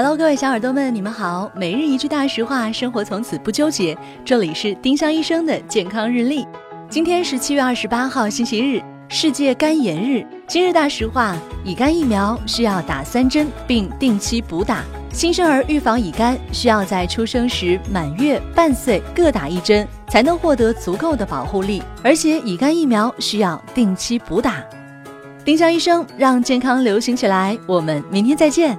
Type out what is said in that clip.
Hello，各位小耳朵们，你们好。每日一句大实话，生活从此不纠结。这里是丁香医生的健康日历。今天是七月二十八号，星期日，世界肝炎日。今日大实话：乙肝疫苗需要打三针，并定期补打。新生儿预防乙肝需要在出生时、满月、半岁各打一针，才能获得足够的保护力。而且乙肝疫苗需要定期补打。丁香医生让健康流行起来。我们明天再见。